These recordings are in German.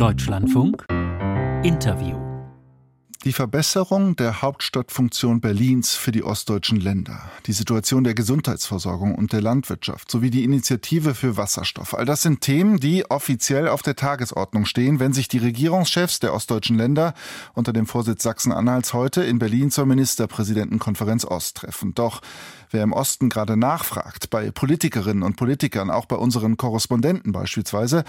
Deutschlandfunk Interview die Verbesserung der Hauptstadtfunktion Berlins für die ostdeutschen Länder, die Situation der Gesundheitsversorgung und der Landwirtschaft sowie die Initiative für Wasserstoff. All das sind Themen, die offiziell auf der Tagesordnung stehen, wenn sich die Regierungschefs der ostdeutschen Länder unter dem Vorsitz Sachsen-Anhalts heute in Berlin zur Ministerpräsidentenkonferenz Ost treffen. Doch wer im Osten gerade nachfragt, bei Politikerinnen und Politikern, auch bei unseren Korrespondenten beispielsweise,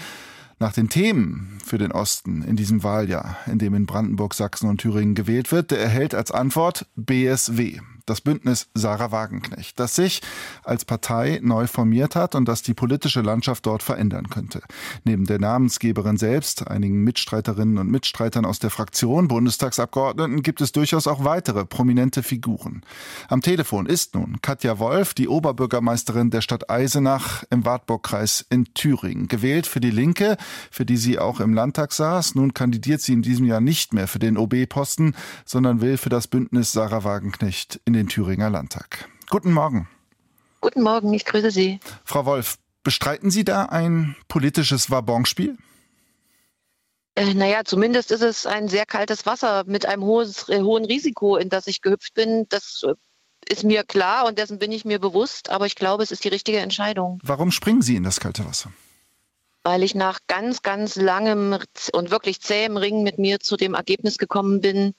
nach den Themen für den Osten in diesem Wahljahr, in dem in Brandenburg, Sachsen und Thüringen gewählt wird, der erhält als Antwort BSW das Bündnis Sarah Wagenknecht, das sich als Partei neu formiert hat und das die politische Landschaft dort verändern könnte. Neben der Namensgeberin selbst, einigen Mitstreiterinnen und Mitstreitern aus der Fraktion, Bundestagsabgeordneten, gibt es durchaus auch weitere prominente Figuren. Am Telefon ist nun Katja Wolf, die Oberbürgermeisterin der Stadt Eisenach im Wartburgkreis in Thüringen, gewählt für die Linke, für die sie auch im Landtag saß. Nun kandidiert sie in diesem Jahr nicht mehr für den OB-Posten, sondern will für das Bündnis Sarah Wagenknecht in den Thüringer Landtag. Guten Morgen. Guten Morgen, ich grüße Sie. Frau Wolf, bestreiten Sie da ein politisches Wabonspiel? Äh, naja, zumindest ist es ein sehr kaltes Wasser mit einem hohes, äh, hohen Risiko, in das ich gehüpft bin. Das äh, ist mir klar und dessen bin ich mir bewusst, aber ich glaube, es ist die richtige Entscheidung. Warum springen Sie in das kalte Wasser? Weil ich nach ganz, ganz langem und wirklich zähem Ringen mit mir zu dem Ergebnis gekommen bin,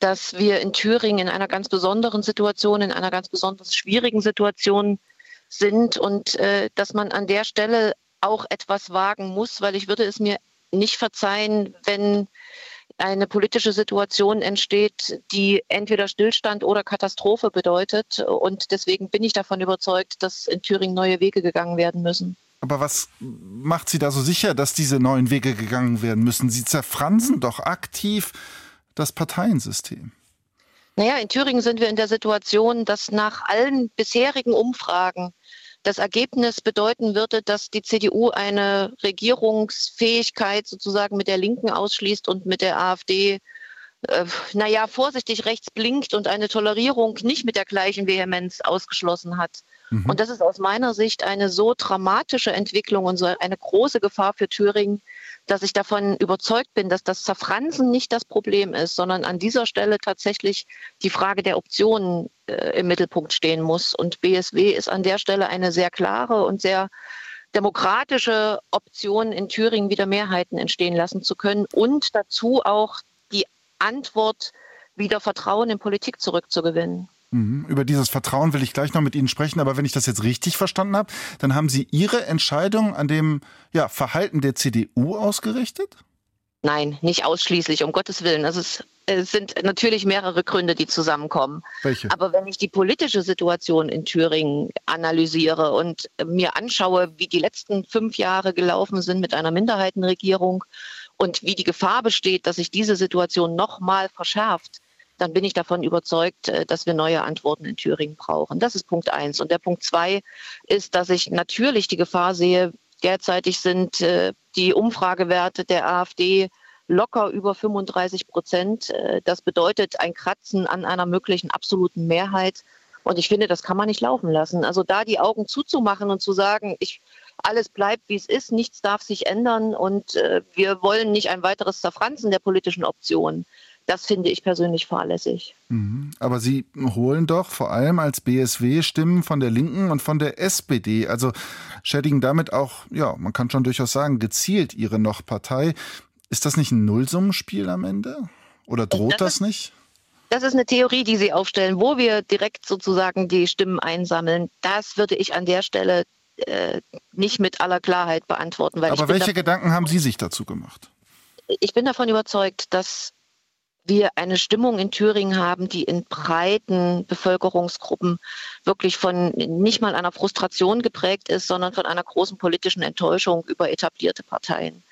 dass wir in Thüringen in einer ganz besonderen Situation, in einer ganz besonders schwierigen Situation sind und äh, dass man an der Stelle auch etwas wagen muss, weil ich würde es mir nicht verzeihen, wenn eine politische Situation entsteht, die entweder Stillstand oder Katastrophe bedeutet. Und deswegen bin ich davon überzeugt, dass in Thüringen neue Wege gegangen werden müssen. Aber was macht Sie da so sicher, dass diese neuen Wege gegangen werden müssen? Sie zerfransen doch aktiv das Parteiensystem? Naja, in Thüringen sind wir in der Situation, dass nach allen bisherigen Umfragen das Ergebnis bedeuten würde, dass die CDU eine Regierungsfähigkeit sozusagen mit der Linken ausschließt und mit der AfD, äh, naja, vorsichtig rechts blinkt und eine Tolerierung nicht mit der gleichen Vehemenz ausgeschlossen hat. Mhm. Und das ist aus meiner Sicht eine so dramatische Entwicklung und so eine große Gefahr für Thüringen, dass ich davon überzeugt bin, dass das Zerfransen nicht das Problem ist, sondern an dieser Stelle tatsächlich die Frage der Optionen äh, im Mittelpunkt stehen muss. Und BSW ist an der Stelle eine sehr klare und sehr demokratische Option, in Thüringen wieder Mehrheiten entstehen lassen zu können und dazu auch die Antwort, wieder Vertrauen in Politik zurückzugewinnen. Mhm. Über dieses Vertrauen will ich gleich noch mit Ihnen sprechen, aber wenn ich das jetzt richtig verstanden habe, dann haben Sie Ihre Entscheidung an dem ja, Verhalten der CDU ausgerichtet? Nein, nicht ausschließlich, um Gottes Willen. Also es, es sind natürlich mehrere Gründe, die zusammenkommen. Welche? Aber wenn ich die politische Situation in Thüringen analysiere und mir anschaue, wie die letzten fünf Jahre gelaufen sind mit einer Minderheitenregierung und wie die Gefahr besteht, dass sich diese Situation nochmal verschärft, dann bin ich davon überzeugt, äh, dass wir neue Antworten in Thüringen brauchen. Das ist Punkt eins. Und der Punkt zwei ist, dass ich natürlich die Gefahr sehe, derzeitig sind äh, die Umfragewerte der AfD locker über 35 Prozent. Äh, das bedeutet ein Kratzen an einer möglichen absoluten Mehrheit. Und ich finde, das kann man nicht laufen lassen. Also da die Augen zuzumachen und zu sagen, ich, alles bleibt, wie es ist, nichts darf sich ändern und äh, wir wollen nicht ein weiteres Zerfranzen der politischen Optionen. Das finde ich persönlich fahrlässig. Mhm. Aber Sie holen doch vor allem als BSW Stimmen von der Linken und von der SPD. Also schädigen damit auch, ja, man kann schon durchaus sagen, gezielt Ihre noch Partei. Ist das nicht ein Nullsummenspiel am Ende? Oder droht das, das nicht? Das ist eine Theorie, die Sie aufstellen, wo wir direkt sozusagen die Stimmen einsammeln. Das würde ich an der Stelle äh, nicht mit aller Klarheit beantworten. Aber welche Gedanken haben Sie sich dazu gemacht? Ich bin davon überzeugt, dass wir eine Stimmung in Thüringen haben, die in breiten Bevölkerungsgruppen wirklich von nicht mal einer Frustration geprägt ist, sondern von einer großen politischen Enttäuschung über etablierte Parteien.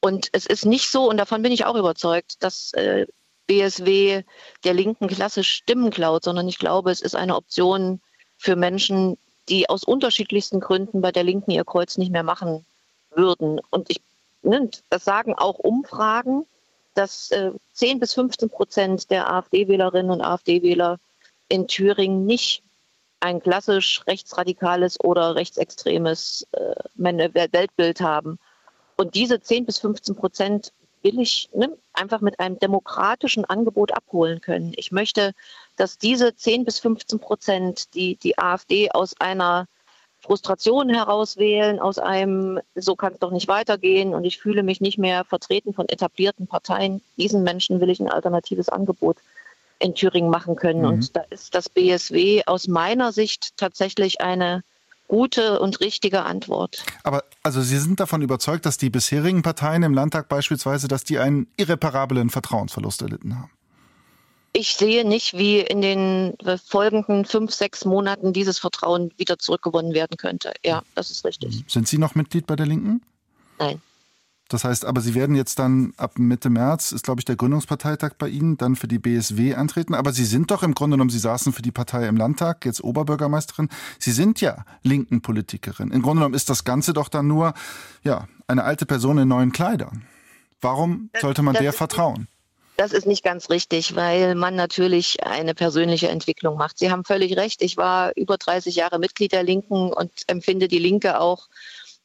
Und es ist nicht so, und davon bin ich auch überzeugt, dass äh, BSW der linken Klasse Stimmen klaut, sondern ich glaube, es ist eine Option für Menschen, die aus unterschiedlichsten Gründen bei der Linken ihr Kreuz nicht mehr machen würden. Und ich, ne, das sagen auch Umfragen, dass äh, 10 bis 15 Prozent der AfD-Wählerinnen und AfD-Wähler in Thüringen nicht ein klassisch rechtsradikales oder rechtsextremes äh, Weltbild haben. Und diese 10 bis 15 Prozent billig ne, einfach mit einem demokratischen Angebot abholen können. Ich möchte, dass diese 10 bis 15 Prozent, die die AfD aus einer Frustration herauswählen, aus einem, so kann es doch nicht weitergehen und ich fühle mich nicht mehr vertreten von etablierten Parteien. Diesen Menschen will ich ein alternatives Angebot in Thüringen machen können. Mhm. Und da ist das BSW aus meiner Sicht tatsächlich eine gute und richtige Antwort. Aber also Sie sind davon überzeugt, dass die bisherigen Parteien im Landtag beispielsweise, dass die einen irreparablen Vertrauensverlust erlitten haben? Ich sehe nicht, wie in den folgenden fünf, sechs Monaten dieses Vertrauen wieder zurückgewonnen werden könnte. Ja, das ist richtig. Sind Sie noch Mitglied bei der Linken? Nein. Das heißt, aber Sie werden jetzt dann ab Mitte März, ist glaube ich der Gründungsparteitag bei Ihnen, dann für die BSW antreten. Aber Sie sind doch im Grunde genommen, Sie saßen für die Partei im Landtag, jetzt Oberbürgermeisterin. Sie sind ja linken Politikerin. Im Grunde genommen ist das Ganze doch dann nur, ja, eine alte Person in neuen Kleidern. Warum sollte man das der vertrauen? Das ist nicht ganz richtig, weil man natürlich eine persönliche Entwicklung macht. Sie haben völlig recht. Ich war über 30 Jahre Mitglied der Linken und empfinde die Linke auch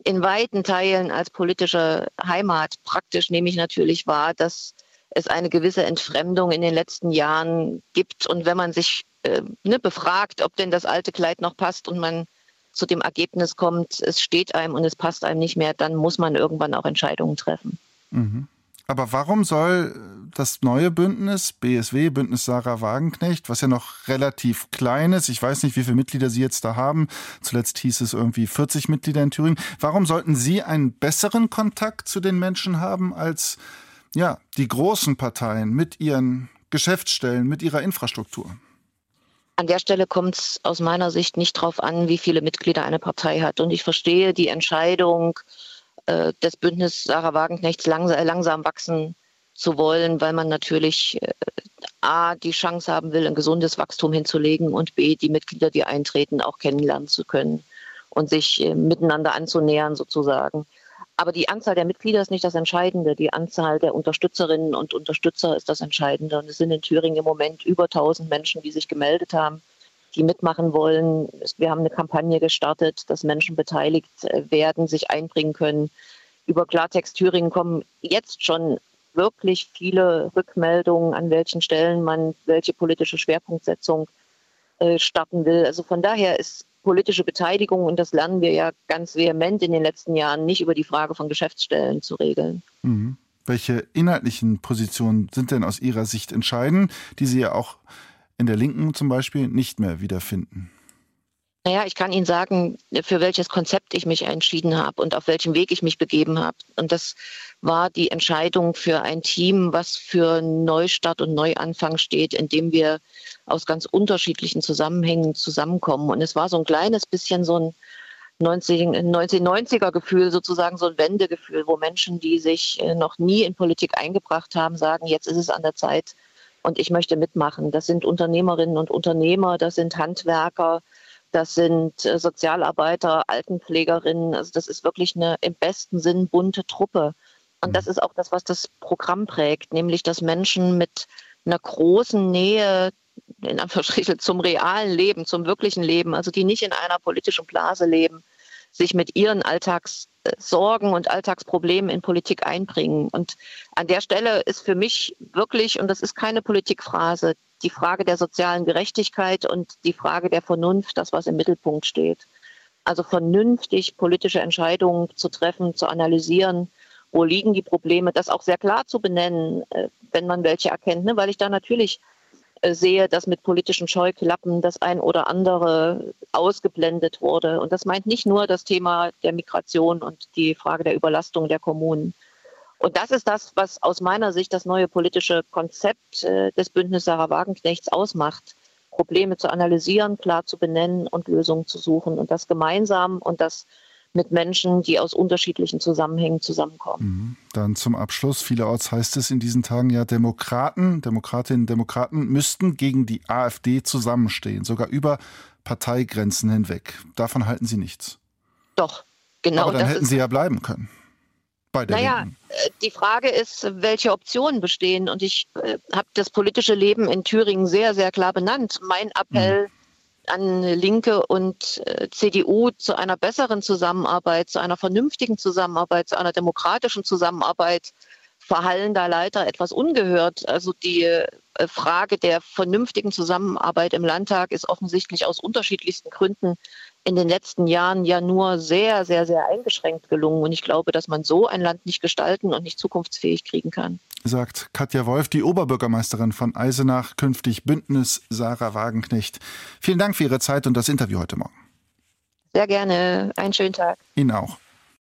in weiten Teilen als politische Heimat. Praktisch nehme ich natürlich wahr, dass es eine gewisse Entfremdung in den letzten Jahren gibt. Und wenn man sich äh, ne, befragt, ob denn das alte Kleid noch passt und man zu dem Ergebnis kommt, es steht einem und es passt einem nicht mehr, dann muss man irgendwann auch Entscheidungen treffen. Mhm. Aber warum soll das neue Bündnis, BSW, Bündnis Sarah Wagenknecht, was ja noch relativ klein ist, ich weiß nicht, wie viele Mitglieder Sie jetzt da haben, zuletzt hieß es irgendwie 40 Mitglieder in Thüringen, warum sollten Sie einen besseren Kontakt zu den Menschen haben als ja, die großen Parteien mit ihren Geschäftsstellen, mit ihrer Infrastruktur? An der Stelle kommt es aus meiner Sicht nicht darauf an, wie viele Mitglieder eine Partei hat. Und ich verstehe die Entscheidung, äh, des Bündnisses Sarah Wagenknechts langsam, langsam wachsen zu wollen, weil man natürlich äh, A, die Chance haben will, ein gesundes Wachstum hinzulegen und B, die Mitglieder, die eintreten, auch kennenlernen zu können und sich äh, miteinander anzunähern sozusagen. Aber die Anzahl der Mitglieder ist nicht das Entscheidende. Die Anzahl der Unterstützerinnen und Unterstützer ist das Entscheidende. Und es sind in Thüringen im Moment über 1000 Menschen, die sich gemeldet haben die mitmachen wollen. Wir haben eine Kampagne gestartet, dass Menschen beteiligt äh, werden, sich einbringen können. Über Klartext Thüringen kommen jetzt schon wirklich viele Rückmeldungen, an welchen Stellen man welche politische Schwerpunktsetzung äh, starten will. Also von daher ist politische Beteiligung, und das lernen wir ja ganz vehement in den letzten Jahren, nicht über die Frage von Geschäftsstellen zu regeln. Mhm. Welche inhaltlichen Positionen sind denn aus Ihrer Sicht entscheidend, die Sie ja auch in der Linken zum Beispiel nicht mehr wiederfinden? Naja, ich kann Ihnen sagen, für welches Konzept ich mich entschieden habe und auf welchem Weg ich mich begeben habe. Und das war die Entscheidung für ein Team, was für Neustart und Neuanfang steht, indem wir aus ganz unterschiedlichen Zusammenhängen zusammenkommen. Und es war so ein kleines bisschen so ein 1990er Gefühl, sozusagen so ein Wendegefühl, wo Menschen, die sich äh, noch nie in Politik eingebracht haben, sagen, jetzt ist es an der Zeit, und ich möchte mitmachen. Das sind Unternehmerinnen und Unternehmer, das sind Handwerker, das sind äh, Sozialarbeiter, Altenpflegerinnen. Also das ist wirklich eine im besten Sinn bunte Truppe. Und das mhm. ist auch das, was das Programm prägt, nämlich dass Menschen mit einer großen Nähe in Anführungsstrichen zum realen Leben, zum wirklichen Leben, also die nicht in einer politischen Blase leben, sich mit ihren Alltagssorgen und Alltagsproblemen in Politik einbringen. Und an der Stelle ist für mich wirklich, und das ist keine Politikphrase, die Frage der sozialen Gerechtigkeit und die Frage der Vernunft, das, was im Mittelpunkt steht. Also vernünftig politische Entscheidungen zu treffen, zu analysieren, wo liegen die Probleme, das auch sehr klar zu benennen, äh, wenn man welche erkennt, ne? weil ich da natürlich äh, sehe, dass mit politischen Scheuklappen das ein oder andere ausgeblendet wurde. Und das meint nicht nur das Thema der Migration und die Frage der Überlastung der Kommunen. Und das ist das, was aus meiner Sicht das neue politische Konzept äh, des Bündnisses Sarah Wagenknechts ausmacht. Probleme zu analysieren, klar zu benennen und Lösungen zu suchen. Und das gemeinsam und das mit Menschen, die aus unterschiedlichen Zusammenhängen zusammenkommen. Mhm. Dann zum Abschluss. Vielerorts heißt es in diesen Tagen ja, Demokraten, Demokratinnen und Demokraten müssten gegen die AfD zusammenstehen, sogar über Parteigrenzen hinweg. Davon halten Sie nichts. Doch, genau. Aber dann hätten Sie ja bleiben können. Bei der naja, Linken. Äh, die Frage ist, welche Optionen bestehen. Und ich äh, habe das politische Leben in Thüringen sehr, sehr klar benannt. Mein Appell mhm an Linke und äh, CDU zu einer besseren Zusammenarbeit, zu einer vernünftigen Zusammenarbeit, zu einer demokratischen Zusammenarbeit verhallen da leider etwas ungehört. Also die äh, Frage der vernünftigen Zusammenarbeit im Landtag ist offensichtlich aus unterschiedlichsten Gründen in den letzten Jahren ja nur sehr, sehr, sehr eingeschränkt gelungen. Und ich glaube, dass man so ein Land nicht gestalten und nicht zukunftsfähig kriegen kann. Sagt Katja Wolf, die Oberbürgermeisterin von Eisenach, künftig Bündnis Sarah Wagenknecht. Vielen Dank für Ihre Zeit und das Interview heute Morgen. Sehr gerne. Einen schönen Tag. Ihnen auch.